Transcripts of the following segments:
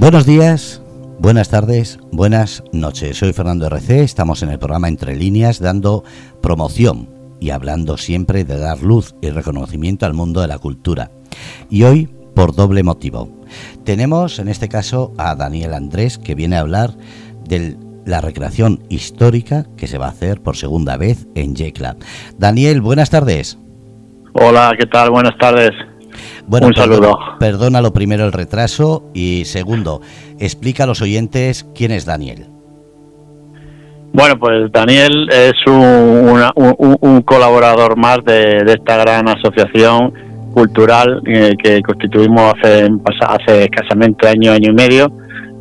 Buenos días, buenas tardes, buenas noches. Soy Fernando RC, estamos en el programa Entre Líneas dando promoción y hablando siempre de dar luz y reconocimiento al mundo de la cultura. Y hoy por doble motivo. Tenemos en este caso a Daniel Andrés que viene a hablar de la recreación histórica que se va a hacer por segunda vez en Yecla. Daniel, buenas tardes. Hola, ¿qué tal? Buenas tardes. Bueno, Un saludo. Perdona, lo primero el retraso y segundo, explica a los oyentes quién es Daniel. Bueno, pues Daniel es un, colaborador más de, esta gran asociación cultural eh, que constituimos hace, hace escasamente año, año y medio,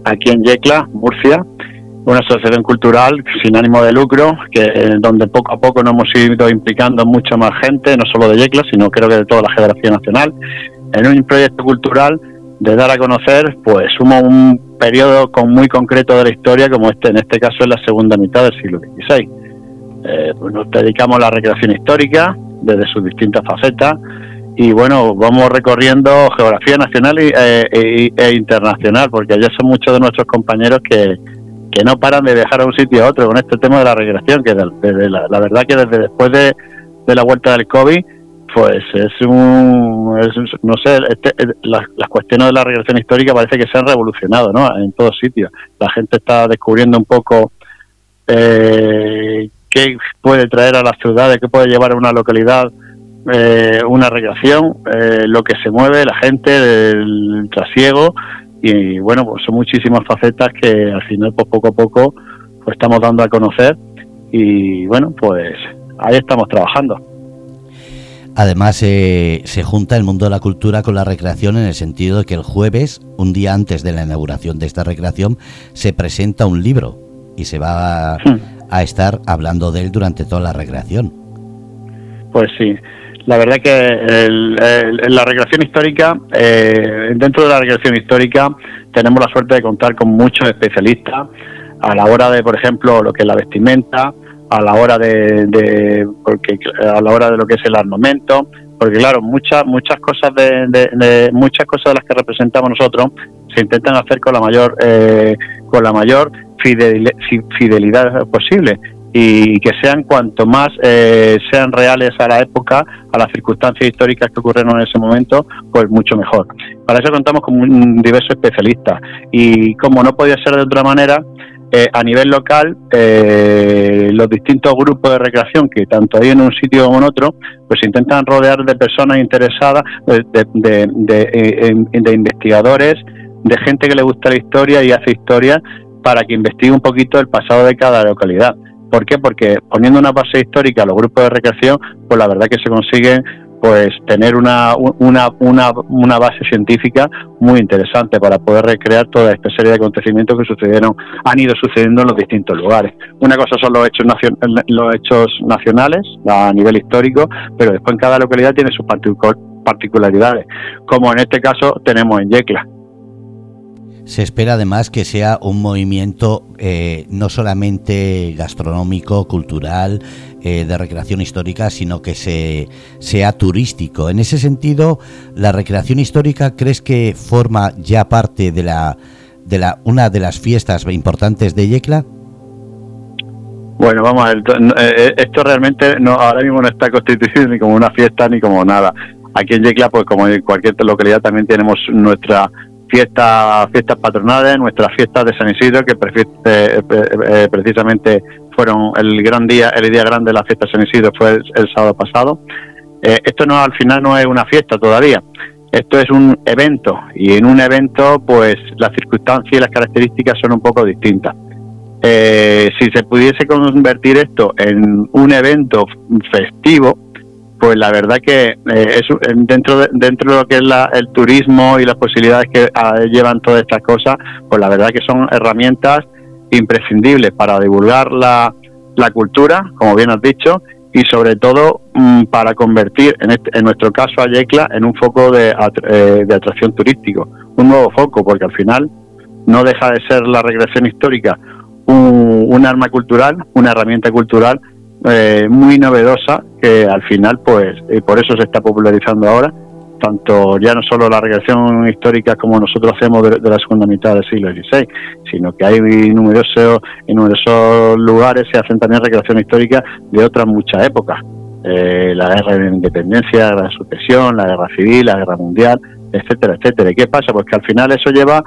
aquí en Yecla, Murcia, una asociación cultural sin ánimo de lucro, que donde poco a poco nos hemos ido implicando mucha más gente, no solo de Yecla, sino creo que de toda la Federación Nacional, en un proyecto cultural de dar a conocer pues un periodo con muy concreto de la historia como este en este caso es la segunda mitad del siglo XVI. Eh, pues nos dedicamos a la recreación histórica desde sus distintas facetas y bueno, vamos recorriendo geografía nacional y, eh, e, internacional porque allá son muchos de nuestros compañeros que, que no paran de viajar a un sitio a otro con este tema de la recreación, que la, verdad que desde después de, la vuelta del COVID pues es un, no sé, este, eh, las, cuestiones de la regresión histórica parece que se han revolucionado, ¿no? En todos sitios. La gente está descubriendo un poco eh, qué puede traer a las ciudades, qué puede llevar a una localidad eh, una recreación, eh, lo que se mueve, la gente, el trasiego y bueno, pues son muchísimas facetas que al final, pues poco a poco, pues estamos dando a conocer y bueno, pues ahí estamos trabajando. Además, eh, se junta el mundo de la cultura con la recreación en el sentido de que el jueves, un día antes de la inauguración de esta recreación, se presenta un libro y se va a, hmm. estar hablando de él durante toda la recreación. Pues sí, la verdad que la recreación histórica, eh, dentro de la recreación histórica, tenemos la suerte de contar con muchos especialistas a la hora de, por ejemplo, lo que es la vestimenta, a la hora de, porque a la hora de lo que es el armamento porque claro muchas muchas cosas de, muchas cosas de las que representamos nosotros se intentan hacer con la mayor eh, con la mayor fidelidad posible y que sean cuanto más eh, sean reales a la época, a las circunstancias históricas que ocurrieron en ese momento, pues mucho mejor. Para eso contamos con diversos especialistas y como no podía ser de otra manera, eh, a nivel local, eh, los distintos grupos de recreación que tanto hay en un sitio como en otro, pues intentan rodear de personas interesadas, eh, de, investigadores, de gente que le gusta la historia y hace historia para que investigue un poquito el pasado de cada localidad. ¿Por qué? Porque poniendo una base histórica a los grupos de recreación, pues la verdad que se consiguen pues tener una, una, una, una, base científica muy interesante para poder recrear toda esta serie de acontecimientos que sucedieron, han ido sucediendo en los distintos lugares. Una cosa son los hechos, los hechos nacionales a nivel histórico, pero después en cada localidad tiene sus particularidades, como en este caso tenemos en Yecla. Se espera además que sea un movimiento eh, no solamente gastronómico, cultural, eh, de recreación histórica, sino que se, sea turístico. En ese sentido, ¿la recreación histórica crees que forma ya parte de la de la una de las fiestas importantes de Yecla? Bueno, vamos a ver, eh, esto realmente no ahora mismo no está constituido ni como una fiesta ni como nada. Aquí en Yecla, pues como en cualquier localidad, también tenemos nuestra fiestas fiestas patronales, nuestras fiestas de San Isidro, que eh, eh, precisamente fueron el gran día, el día grande de la fiesta de San Isidro fue el, sábado pasado. Eh, esto no al final no es una fiesta todavía, esto es un evento y en un evento pues las circunstancias y las características son un poco distintas. si se pudiese convertir esto en un evento festivo, pues la verdad que eh, es, dentro de, dentro de lo que es el turismo y las posibilidades que ah, llevan todas estas cosas, pues la verdad que son herramientas imprescindibles para divulgar la, cultura, como bien has dicho, y sobre todo mm, para convertir, en, este, en nuestro caso a Yecla, en un foco de, eh, de atracción turístico, un nuevo foco, porque al final no deja de ser la regresión histórica un arma cultural, una herramienta cultural eh, muy novedosa que al final pues por eso se está popularizando ahora tanto ya no solo la recreación histórica como nosotros hacemos de, la segunda mitad del siglo XVI, sino que hay numerosos, en numerosos lugares se hacen también recreación histórica de otras muchas épocas. Eh, la guerra de independencia, la de sucesión, la guerra civil, la guerra mundial, etcétera, etcétera. ¿Y qué pasa? Pues que al final eso lleva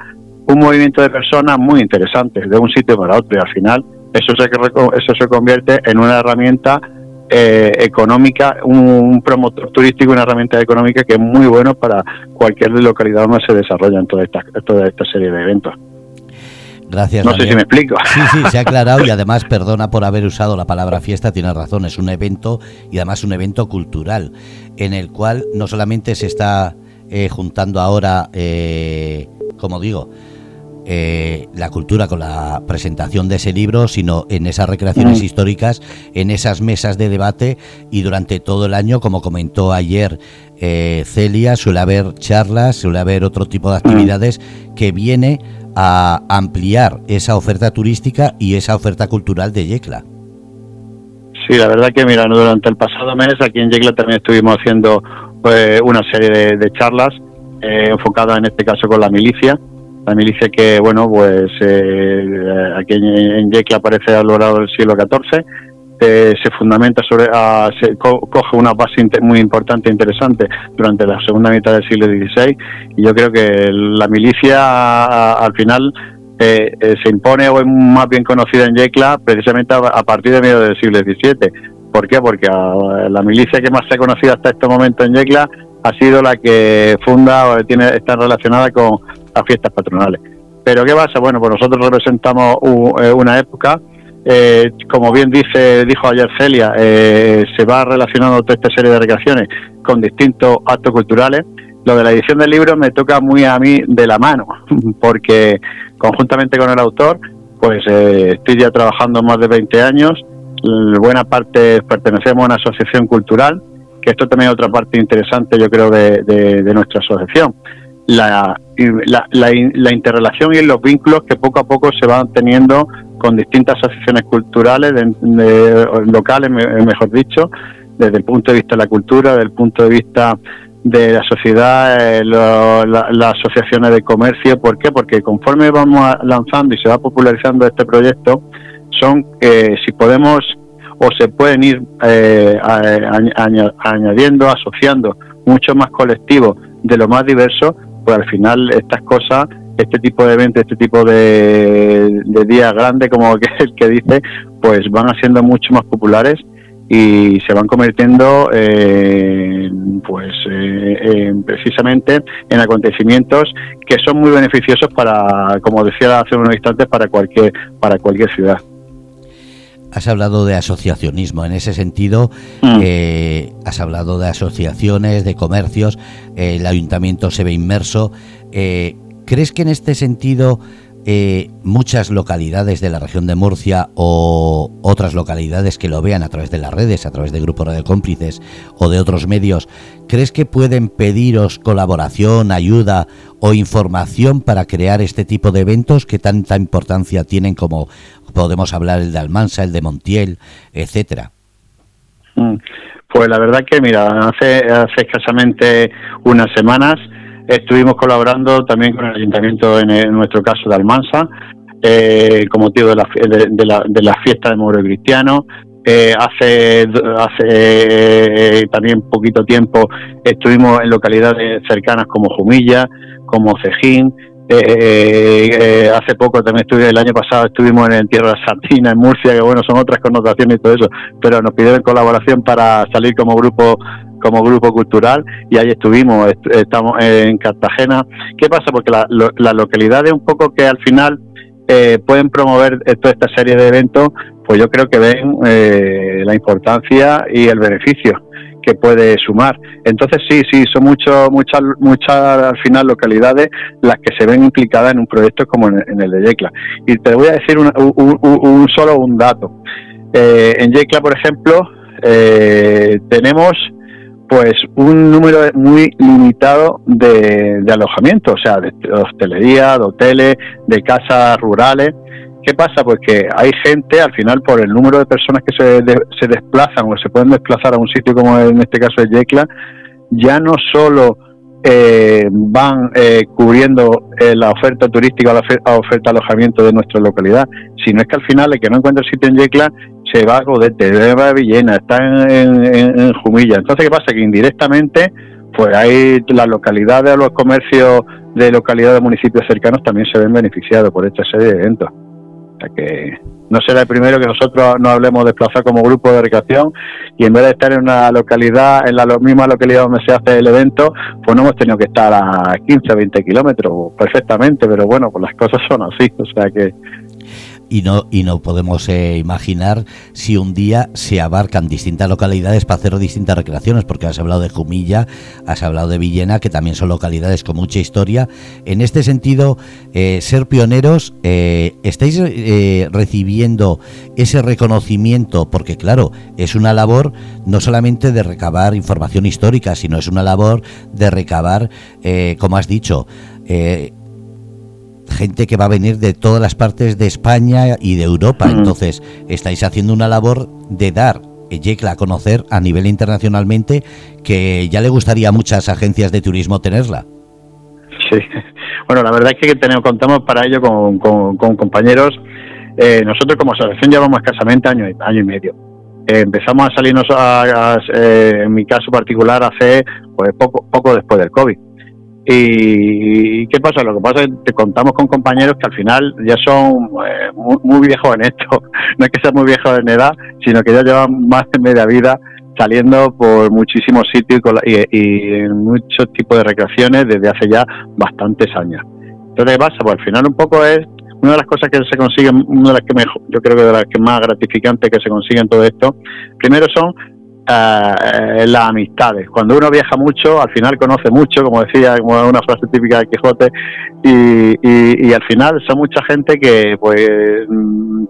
un movimiento de personas muy interesante de un sitio para otro y al final eso se, eso se convierte en una herramienta eh, económica, un, promotor turístico, una herramienta económica que es muy bueno para cualquier localidad donde se desarrollan toda esta, toda esta serie de eventos. Gracias. No sé si me explico. Sí, sí, se ha aclarado y además perdona por haber usado la palabra fiesta, tiene razón, es un evento y además un evento cultural en el cual no solamente se está eh, juntando ahora, eh, como digo, eh, la cultura con la presentación de ese libro, sino en esas recreaciones mm. históricas, en esas mesas de debate y durante todo el año, como comentó ayer eh, Celia, suele haber charlas, suele haber otro tipo de actividades que viene a ampliar esa oferta turística y esa oferta cultural de Yecla. Sí, la verdad que mira, durante el pasado mes aquí en Yecla también estuvimos haciendo pues, una serie de, charlas eh, enfocadas en este caso con la milicia la milicia que, bueno, pues eh, aquí en, Yecla aparece a lo largo del siglo XIV, eh, se fundamenta sobre, se coge una base muy importante e interesante durante la segunda mitad del siglo XVI y yo creo que la milicia al final eh, se impone o es más bien conocida en Yecla precisamente a, partir de medio del siglo XVII. ¿Por qué? Porque la milicia que más se ha conocido hasta este momento en Yecla ha sido la que funda o tiene está relacionada con las fiestas patronales. Pero ¿qué pasa? Bueno, pues nosotros representamos eh, una época, eh, como bien dice dijo ayer Celia, eh, se va relacionando toda esta serie de recreaciones con distintos actos culturales. Lo de la edición del libro me toca muy a mí de la mano, porque conjuntamente con el autor, pues estoy ya trabajando más de 20 años. Buena parte pertenecemos a una asociación cultural, que esto también es otra parte interesante, yo creo, de nuestra asociación la, la, interrelación y los vínculos que poco a poco se van teniendo con distintas asociaciones culturales, locales, mejor dicho, desde el punto de vista de la cultura, desde el punto de vista de la sociedad, eh, las asociaciones de comercio. ¿Por qué? Porque conforme vamos lanzando y se va popularizando este proyecto, son, eh, si podemos o se pueden ir eh, añadiendo, asociando mucho más colectivos de lo más diverso pues al final estas cosas, este tipo de eventos, este tipo de, días grandes, como el que dice, pues van haciendo mucho más populares y se van convirtiendo pues eh, precisamente en acontecimientos que son muy beneficiosos para como decía hace unos instantes para cualquier para cualquier ciudad Has hablado de asociacionismo. En ese sentido, mm. eh, has hablado de asociaciones, de comercios. el ayuntamiento se ve inmerso. Eh, ¿Crees que en este sentido eh, muchas localidades de la región de Murcia o otras localidades que lo vean a través de las redes, a través de grupos de cómplices o de otros medios, ¿crees que pueden pediros colaboración, ayuda o información para crear este tipo de eventos que tanta importancia tienen como podemos hablar el de Almansa, el de Montiel, etcétera. Mm. Pues la verdad que, mira, hace, hace escasamente unas semanas estuvimos colaborando también con el ayuntamiento, en, nuestro caso de Almansa, eh, con motivo de la, de, la, de la fiesta de Moro Cristiano. Eh, hace hace eh, también poquito tiempo estuvimos en localidades cercanas como Jumilla, como Cejín, eh, eh, hace poco también estuve, el año pasado estuvimos en, Tierra Sardina, en Murcia, que bueno, son otras connotaciones y todo eso, pero nos pidieron colaboración para salir como grupo como grupo cultural y ahí estuvimos, estamos en Cartagena. ¿Qué pasa? Porque la, la localidad es un poco que al final eh, pueden promover toda esta serie de eventos, pues yo creo que ven eh, la importancia y el beneficio que puede sumar. Entonces sí, sí, son muchos, muchas, muchas al final localidades las que se ven implicadas en un proyecto como en, el de Yecla. Y te voy a decir un, solo un dato. Eh, en Yecla, por ejemplo, eh, tenemos pues un número muy limitado de, de alojamientos, o sea, de hostelería, de hoteles, de casas rurales. ¿Qué pasa? Pues que hay gente, al final, por el número de personas que se, se desplazan o se pueden desplazar a un sitio como en este caso de Yecla, ya no solo eh, van eh, cubriendo eh, la oferta turística, la oferta, de alojamiento de nuestra localidad, sino es que al final el que no encuentra sitio en Yecla se va a Godete, se a Villena, está en, Jumilla. Entonces, ¿qué pasa? Que indirectamente, pues hay las localidades, los comercios de localidades de municipios cercanos también se ven beneficiados por esta serie de eventos. Que no será el primero que nosotros nos hablemos desplazar como grupo de recreación y en vez de estar en una localidad, en la misma localidad donde se hace el evento, pues no hemos tenido que estar a 15 o 20 kilómetros perfectamente, pero bueno, pues las cosas son así, o sea que y no, y no podemos eh, imaginar si un día se abarcan distintas localidades para hacer distintas recreaciones, porque has hablado de Jumilla, has hablado de Villena, que también son localidades con mucha historia. En este sentido, eh, ser pioneros, eh, ¿estáis recibiendo ese reconocimiento? Porque claro, es una labor no solamente de recabar información histórica, sino es una labor de recabar, como has dicho, gente que va a venir de todas las partes de España y de Europa. Entonces, estáis haciendo una labor de dar Yecla a conocer a nivel internacionalmente que ya le gustaría a muchas agencias de turismo tenerla. Sí, bueno, la verdad es que tenemos, contamos para ello con, compañeros. Eh, nosotros como asociación llevamos escasamente año, año y medio. Eh, empezamos a salirnos, eh, en mi caso particular, hace pues, poco, poco después del COVID. Y ¿qué pasa? Lo que pasa es que te contamos con compañeros que al final ya son eh, muy, viejos en esto. No es que sean muy viejos en edad, sino que ya llevan más de media vida saliendo por muchísimos sitios y, en muchos tipos de recreaciones desde hace ya bastantes años. Entonces, ¿qué pasa? Pues al final un poco es una de las cosas que se consiguen, una de las que mejor, yo creo que de las que más gratificantes que se consiguen todo esto, primero son eh, las amistades. Cuando uno viaja mucho, al final conoce mucho, como decía, como una frase típica de Quijote, y, y, al final son mucha gente que pues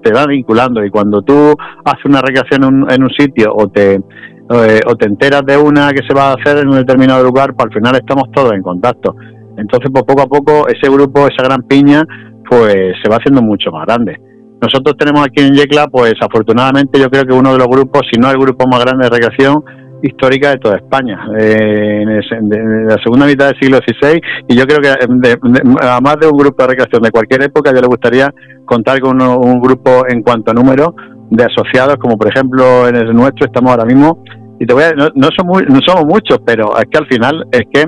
te va vinculando y cuando tú haces una recreación en un, sitio o te eh, o te enteras de una que se va a hacer en un determinado lugar, pues al final estamos todos en contacto. Entonces, pues poco a poco ese grupo, esa gran piña, pues se va haciendo mucho más grande. Nosotros tenemos aquí en Yecla, pues afortunadamente yo creo que uno de los grupos, si no el grupo más grande de recreación histórica de toda España, eh, en, la segunda mitad del siglo XVI, y yo creo que a más de un grupo de recreación de cualquier época, yo le gustaría contar con un grupo en cuanto a número de asociados, como por ejemplo en el nuestro estamos ahora mismo, y te voy a, no, no, somos, no somos muchos, pero es que al final es que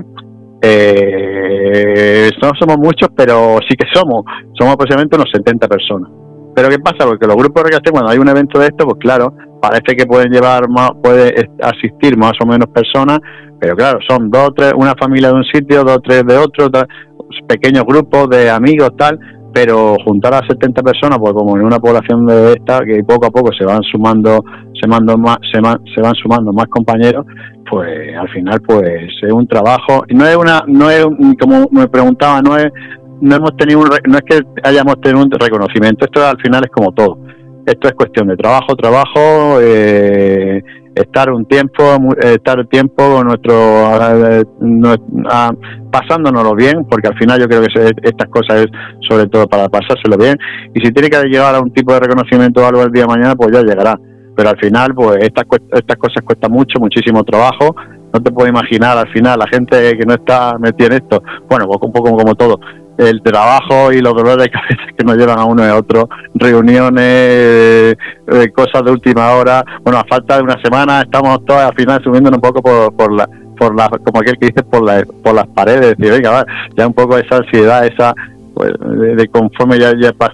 eh, no somos muchos, pero sí que somos, somos aproximadamente unos 70 personas. Pero ¿qué pasa? Porque los grupos de recreación, cuando hay un evento de esto, pues claro, parece que pueden llevar más, puede asistir más o menos personas, pero claro, son dos o tres, una familia de un sitio, dos o tres de otro, pequeños grupos de amigos, tal, pero juntar a 70 personas, pues como en una población de esta, que poco a poco se van sumando, se mando más, se van sumando más compañeros, pues al final pues es un trabajo, no es una, no es como me preguntaba, no es no hemos tenido no es que hayamos tenido un reconocimiento, esto al final es como todo. Esto es cuestión de trabajo, trabajo, eh, estar un tiempo, estar un tiempo nuestro, eh, ah, pasándonoslo bien, porque al final yo creo que estas cosas es sobre todo para pasárselo bien. Y si tiene que llegar a un tipo de reconocimiento o algo el día de mañana, pues ya llegará. Pero al final, pues estas, estas cosas cuestan mucho, muchísimo trabajo. No te puedo imaginar al final la gente que no está metida en esto, bueno, pues un poco como todo, el trabajo y los dolores de cabeza que nos llevan a uno y a otro, reuniones, eh, cosas de última hora. Bueno, a falta de una semana estamos todos al final subiéndonos un poco por, por la por la, como aquel que dice, por, la, por las paredes, decir, venga, ya un poco esa ansiedad, esa, pues, de, conforme ya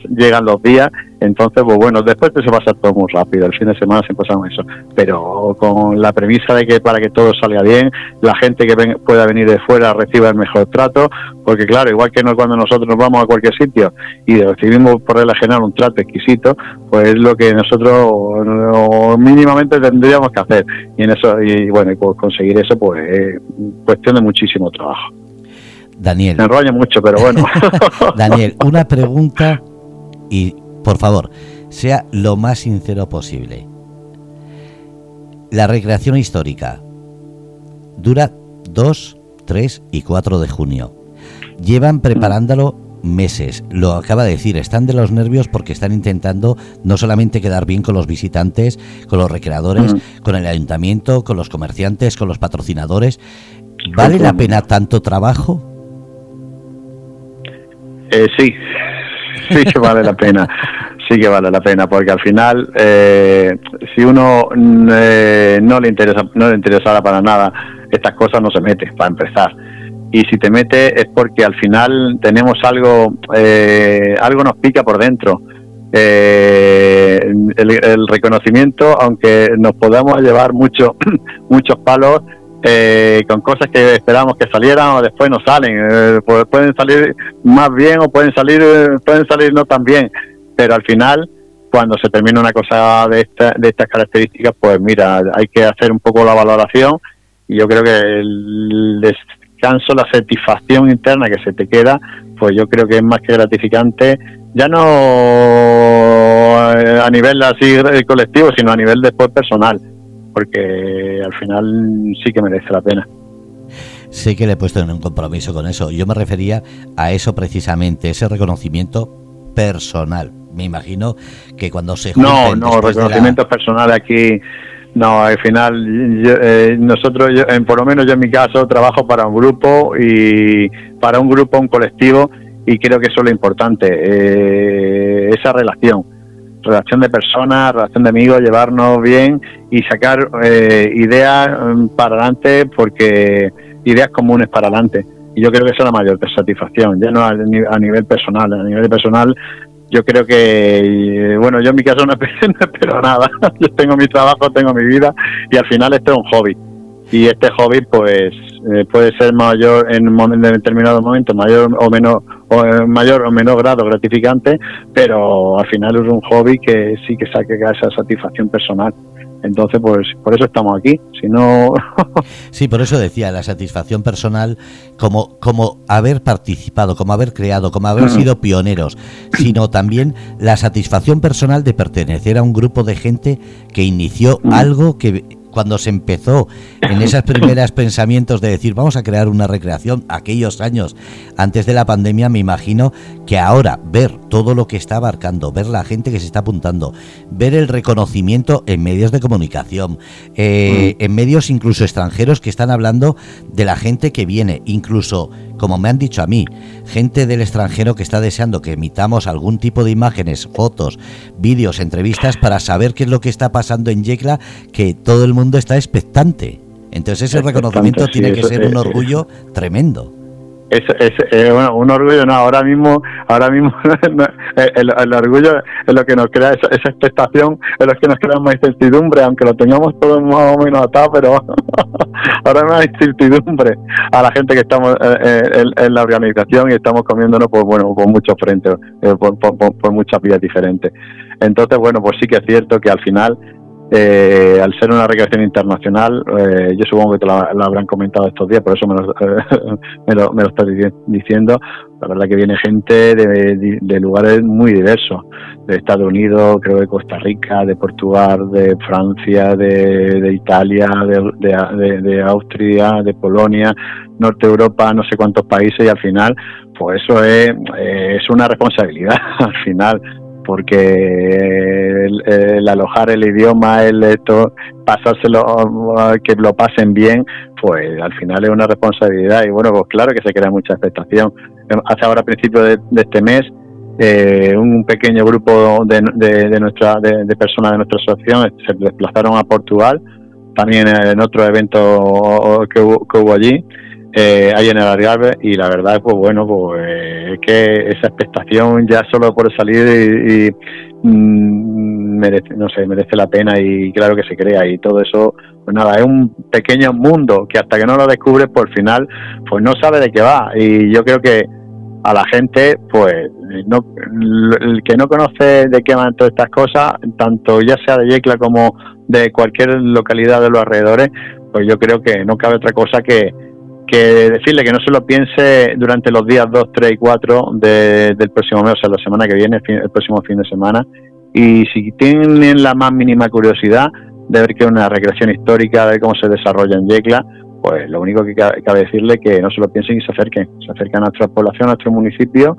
llegan los días, entonces, pues bueno, después se pasa todo muy rápido, el fin de semana se pasa eso, pero con la premisa de que para que todo salga bien, la gente que pueda venir de fuera reciba el mejor trato, porque claro, igual que no cuando nosotros nos vamos a cualquier sitio y recibimos por regla general un trato exquisito, pues es lo que nosotros mínimamente tendríamos que hacer, y en eso, y bueno, y por conseguir eso, pues es cuestión de muchísimo trabajo. Daniel. Me enrolla mucho, pero bueno. Daniel, una pregunta y por favor, sea lo más sincero posible. La recreación histórica dura 2, 3 y 4 de junio. Llevan preparándolo meses. Lo acaba de decir, están de los nervios porque están intentando no solamente quedar bien con los visitantes, con los recreadores, con el ayuntamiento, con los comerciantes, con los patrocinadores. ¿Vale la pena tanto trabajo? Eh, sí, sí que vale la pena, sí que vale la pena, porque al final, eh, si uno eh, no le interesa, no le interesara para nada estas cosas, no se mete, para empezar. Y si te mete es porque al final tenemos algo, algo nos pica por dentro. el, el, reconocimiento, aunque nos podamos llevar mucho, muchos palos, eh, con cosas que esperamos que salieran o después no salen. Eh, pueden salir más bien o pueden salir, eh, pueden salir no tan bien, pero al final, cuando se termina una cosa de, esta, de estas características, pues mira, hay que hacer un poco la valoración y yo creo que el descanso, la satisfacción interna que se te queda, pues yo creo que es más que gratificante, ya no a nivel así colectivo, sino a nivel después personal porque al final sí que merece la pena. Sé que le he puesto en un compromiso con eso. Yo me refería a eso precisamente, ese reconocimiento personal. Me imagino que cuando se No, no, reconocimiento personal aquí no, al final eh, nosotros, por lo menos yo en mi caso, trabajo para un grupo y para un grupo, un colectivo y creo que eso es lo importante, eh, esa relación relación de personas, relación de amigos, llevarnos bien y sacar eh, ideas mm, para adelante porque ideas comunes para adelante. Y yo creo que esa es la mayor satisfacción, ya no a, nivel personal, a nivel personal yo creo que, bueno, yo en mi caso no espero nada, yo tengo mi trabajo, tengo mi vida y al final esto es un hobby. Y este hobby pues eh, puede ser mayor en un determinado momento mayor o menos o en mayor o menor grado gratificante pero al final es un hobby que sí que saque esa satisfacción personal. Entonces pues por eso estamos aquí. Si no sí por eso decía la satisfacción personal como como haber participado como haber creado como haber sido pioneros sino también la satisfacción personal de pertenecer a un grupo de gente que inició algo que cuando se empezó en esas primeras pensamientos de decir vamos a crear una recreación, aquellos años antes de la pandemia, me imagino que ahora ver todo lo que está abarcando, ver la gente que se está apuntando, ver el reconocimiento en medios de comunicación, eh, mm. en medios incluso extranjeros que están hablando de la gente que viene, incluso como me han dicho a mí, gente del extranjero que está deseando que emitamos algún tipo de imágenes, fotos, vídeos, entrevistas para saber qué es lo que está pasando en Yecla, que todo el mundo está expectante. Entonces ese reconocimiento tiene que ser un orgullo tremendo es, es eh, un orgullo no ahora mismo ahora mismo el, orgullo es lo que nos crea esa, expectación es lo que nos crea más incertidumbre aunque lo tengamos todo más o menos atado pero ahora más incertidumbre a la gente que estamos eh, eh, en, la organización y estamos comiéndonos pues bueno por muchos frentes por, por muchas vías diferentes. Entonces bueno pues sí que es cierto que al final eh, al ser una recreación internacional, eh, yo supongo que te lo, habrán comentado estos días, por eso me lo, me lo, me estás diciendo. La verdad que viene gente de, lugares muy diversos, de Estados Unidos, creo de Costa Rica, de Portugal, de Francia, de, Italia, de, de, Austria, de Polonia, Norte Europa, no sé cuántos países y al final, pues eso es, es una responsabilidad al final porque el, alojar el idioma, el esto, pasárselo, que lo pasen bien, pues al final es una responsabilidad y bueno, pues claro que se crea mucha expectación. Hace ahora a principios de, este mes, eh, un pequeño grupo de, de, nuestra, de, personas de nuestra asociación se desplazaron a Portugal, también en otro evento que hubo allí, eh, ahí en el Algarve y la verdad pues bueno pues es que esa expectación ya solo por salir y, mm, merece no sé merece la pena y claro que se crea y todo eso pues nada es un pequeño mundo que hasta que no lo descubres por final pues no sabe de qué va. Y yo creo que a la gente pues no el que no conoce de qué van todas estas cosas tanto ya sea de Yecla como de cualquier localidad de los alrededores pues yo creo que no cabe otra cosa que que decirle que no se lo piense durante los días 2, 3 y 4 del próximo mes, o sea, la semana que viene, el próximo fin de semana. Y si tienen la más mínima curiosidad de ver qué es una recreación histórica, de ver cómo se desarrolla en Yecla, pues lo único que cabe decirle que no se lo piensen y se acerquen, se acerquen a nuestra población, a nuestro municipio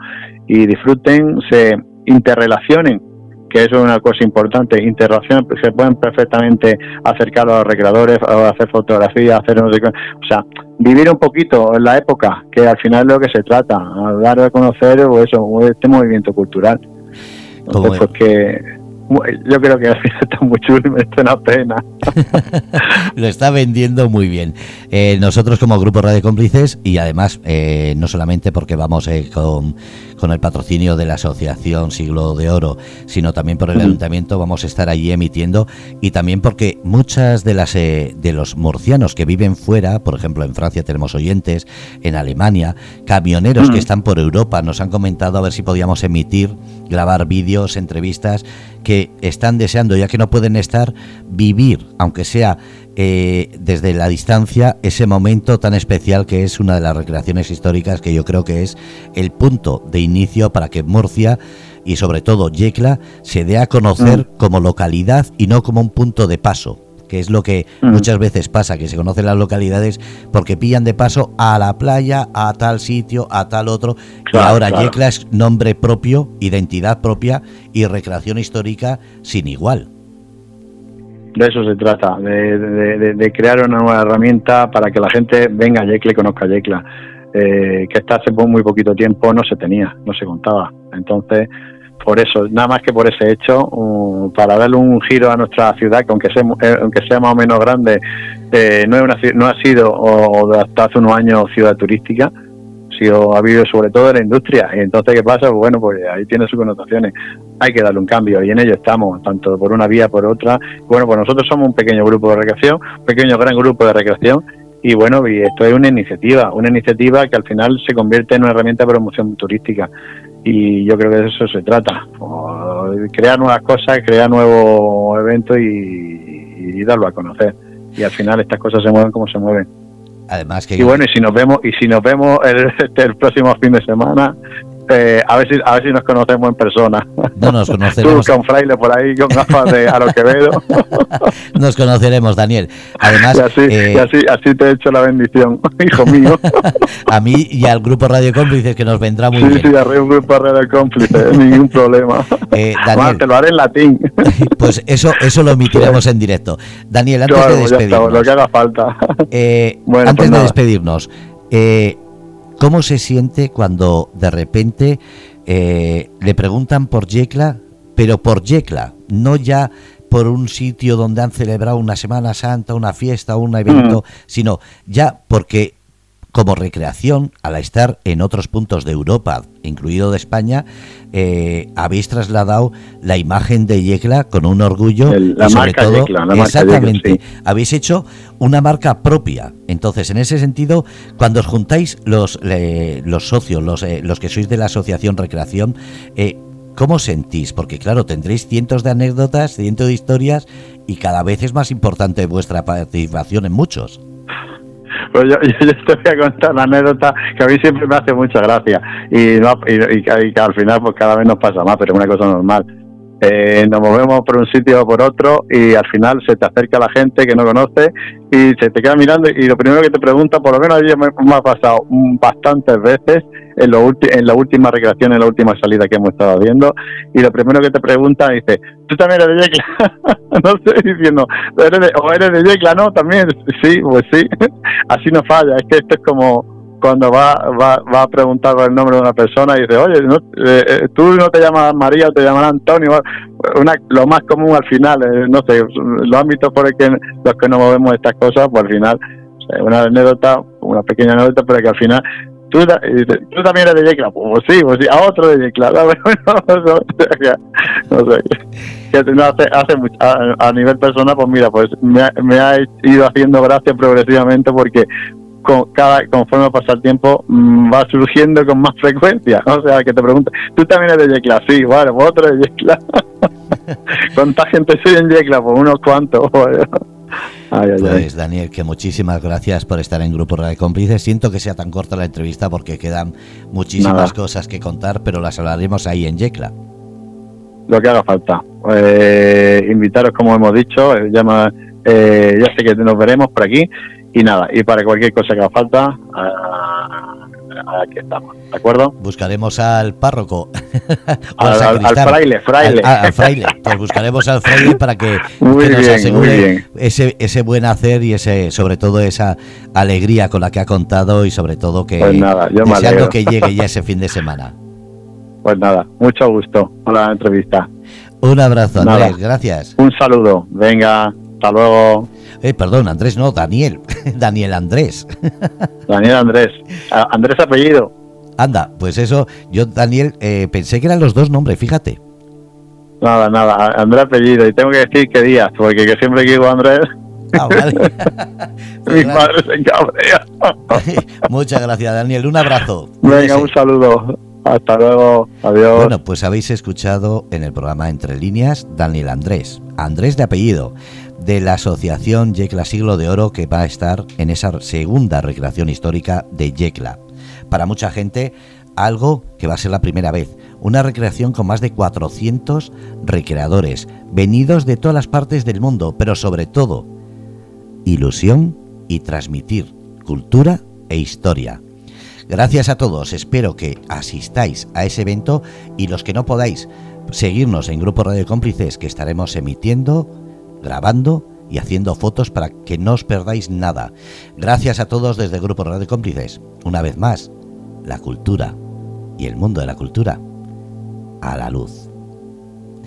y disfruten, se interrelacionen que eso es una cosa importante, interacción, pues, se pueden perfectamente acercar a los recreadores, a hacer fotografías, hacer no sé qué, o sea, vivir un poquito en la época, que al final es lo que se trata, dar a conocer eso, este movimiento cultural. Entonces, pues que yo creo que al final está muy chulo y me está una pena. Lo está vendiendo muy bien. Eh, nosotros como Grupo Radio Cómplices y además eh, no solamente porque vamos eh, con, con, el patrocinio de la Asociación Siglo de Oro, sino también por el Ayuntamiento vamos a estar allí emitiendo y también porque muchas de las de los murcianos que viven fuera, por ejemplo en Francia tenemos oyentes, en Alemania, camioneros que están por Europa nos han comentado a ver si podíamos emitir, grabar vídeos, entrevistas que están deseando, ya que no pueden estar, vivir, aunque sea eh, desde la distancia, ese momento tan especial que es una de las recreaciones históricas que yo creo que es el punto de inicio para que Murcia y sobre todo Yecla se dé a conocer mm. como localidad y no como un punto de paso que es lo que mm. muchas veces pasa, que se conocen las localidades porque pillan de paso a la playa, a tal sitio, a tal otro, y ahora Yecla es nombre propio, identidad propia y recreación histórica sin igual. De eso se trata, de, crear una nueva herramienta para que la gente venga a Yecla y conozca Yecla. Eh, que hasta hace muy poquito tiempo no se tenía, no se contaba. Entonces, por eso, nada más que por ese hecho, para darle un giro a nuestra ciudad, que aunque sea, eh, más o menos grande, eh, no, es no ha sido o, hasta hace unos años ciudad turística, ha habido sobre todo en la industria. Y entonces, ¿qué pasa? Bueno, pues ahí tiene sus connotaciones. Hay que darle un cambio y en ello estamos, tanto por una vía por otra. Bueno, pues nosotros somos un pequeño grupo de recreación, un pequeño gran grupo de recreación. Y bueno, y esto es una iniciativa, una iniciativa que al final se convierte en una herramienta de promoción turística y yo creo que de eso se trata, crear nuevas cosas, crear nuevos eventos y, y, darlo a conocer. Y al final estas cosas se mueven como se mueven. Además que y bueno, y si nos vemos y si nos vemos el, el próximo fin de semana, eh, a ver si a ver si nos conocemos en persona. No nos conoceremos. Tú con fraile por ahí con gafas de a lo que veo. nos conoceremos, Daniel. Además, y eh, así, así, te he hecho la bendición, hijo mío. a mí y al grupo Radio Cómplices que nos vendrá muy bien. Sí, sí, arriba un grupo Radio Cómplices, ningún problema. Eh, Daniel, te lo haré en latín. pues eso eso lo emitiremos en directo. Daniel, antes de despedirnos. lo que haga falta. Eh, bueno, antes pues de despedirnos, eh, ¿Cómo se siente cuando de repente eh, le preguntan por Yecla, pero por Yecla, no ya por un sitio donde han celebrado una Semana Santa, una fiesta, un evento, mm. sino ya porque como recreación, al estar en otros puntos de Europa, incluido de España, eh, habéis trasladado la imagen de Yecla con un orgullo la marca Yecla, la exactamente, habéis hecho una marca propia. Entonces, en ese sentido, cuando os juntáis los, los socios, los, eh, los que sois de la asociación Recreación, eh, ¿Cómo sentís? Porque claro, tendréis cientos de anécdotas, cientos de historias y cada vez es más importante vuestra participación en muchos. Pues yo, te voy a contar una anécdota que a mí siempre me hace mucha gracia y, no, y, que al final pues cada vez nos pasa más, pero es una cosa normal. Eh, nos movemos por un sitio o por otro y al final se te acerca la gente que no conoce y se te queda mirando y lo primero que te pregunta, por lo menos a mí me, ha pasado bastantes veces en, lo en la última recreación, en la última salida que hemos estado viendo y lo primero que te pregunta dice, ¿tú también eres de Yecla? no estoy diciendo, ¿eres de, o eres de Yecla, ¿no? También, sí, pues sí, así no falla, es que esto es como cuando va, va, va a preguntar por el nombre de una persona y dice, oye, eh, eh, tú no te llamas María te llaman Antonio. Una, lo más común al final, eh, no sé, los ámbitos por el que los que nos movemos estas cosas, pues al final, una anécdota, una pequeña anécdota, pero que al final tú, tú también eres de Yecla, pues sí, pues sí, a otro de Yecla, no, sé, hace, hace a, nivel personal, pues mira, pues me, me ha ido haciendo gracia progresivamente porque con cada, conforme pasa el tiempo mm, va surgiendo con más frecuencia. O sea, que te pregunte, ¿tú también eres de Yecla? Sí, pues otro de Yecla. ¿Cuánta gente soy en Yecla? Pues unos cuantos. pues Daniel, que muchísimas gracias por estar en Grupo Radio Cómplices. Siento que sea tan corta la entrevista porque quedan muchísimas cosas que contar, pero las hablaremos ahí en Yecla. Lo que haga falta. Eh, invitaros, como hemos dicho, eh, llama, eh, ya sé que nos veremos por aquí y nada, y para cualquier cosa que haga falta, aquí estamos, ¿de acuerdo? Buscaremos al párroco. al, fraile, fraile. Al, fraile. Pues buscaremos al fraile para que, muy nos bien, asegure ese, ese buen hacer y ese sobre todo esa alegría con la que ha contado y sobre todo que pues nada, yo deseando que llegue ya ese fin de semana. Pues nada, mucho gusto por la entrevista. Un abrazo, Andrés, gracias. Un saludo, venga, hasta luego. Eh, perdón, Andrés no, Daniel. Daniel Andrés. Daniel Andrés. Andrés apellido. Anda, pues eso, yo Daniel eh, pensé que eran los dos nombres, fíjate. Nada, nada, Andrés apellido. Y tengo que decir que Díaz, porque que siempre que digo Andrés... Ah, vale. Mi padre se encabrea. Muchas gracias, Daniel. Un abrazo. Venga, un saludo. Hasta luego, adiós. Bueno, pues habéis escuchado en el programa Entre Líneas Daniel Andrés, Andrés de apellido, de la asociación Yecla Siglo de Oro que va a estar en esa segunda recreación histórica de Yecla. Para mucha gente, algo que va a ser la primera vez, una recreación con más de 400 recreadores, venidos de todas las partes del mundo, pero sobre todo, ilusión y transmitir cultura e historia. Gracias a todos, espero que asistáis a ese evento y los que no podáis, seguirnos en Grupo Radio Cómplices que estaremos emitiendo, grabando y haciendo fotos para que no os perdáis nada. Gracias a todos desde Grupo Radio Cómplices. Una vez más, la cultura y el mundo de la cultura a la luz.